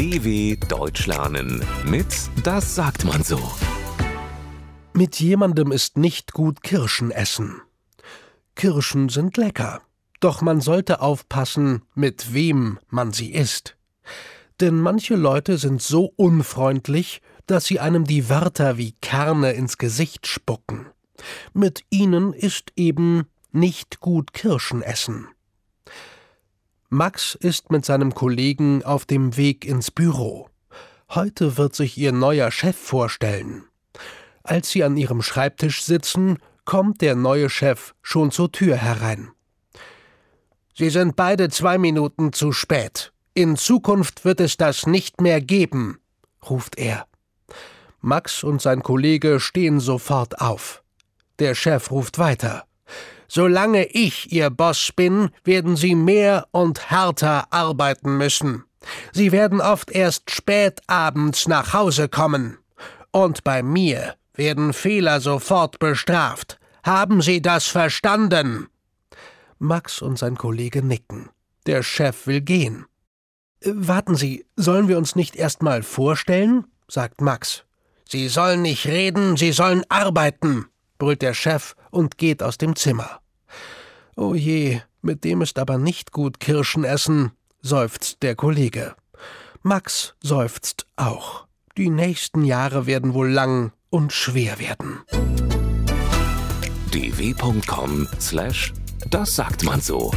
DW Deutsch lernen mit Das sagt man so. Mit jemandem ist nicht gut Kirschen essen. Kirschen sind lecker, doch man sollte aufpassen, mit wem man sie isst. Denn manche Leute sind so unfreundlich, dass sie einem die Wörter wie Kerne ins Gesicht spucken. Mit ihnen ist eben nicht gut Kirschen essen. Max ist mit seinem Kollegen auf dem Weg ins Büro. Heute wird sich ihr neuer Chef vorstellen. Als sie an ihrem Schreibtisch sitzen, kommt der neue Chef schon zur Tür herein. Sie sind beide zwei Minuten zu spät. In Zukunft wird es das nicht mehr geben, ruft er. Max und sein Kollege stehen sofort auf. Der Chef ruft weiter. Solange ich Ihr Boss bin, werden Sie mehr und härter arbeiten müssen. Sie werden oft erst spät abends nach Hause kommen. Und bei mir werden Fehler sofort bestraft. Haben Sie das verstanden? Max und sein Kollege nicken. Der Chef will gehen. Warten Sie, sollen wir uns nicht erst mal vorstellen? sagt Max. Sie sollen nicht reden, Sie sollen arbeiten, brüllt der Chef und geht aus dem Zimmer. Oh je, mit dem ist aber nicht gut Kirschen essen, seufzt der Kollege. Max seufzt auch. Die nächsten Jahre werden wohl lang und schwer werden. dw.com slash das sagt man so.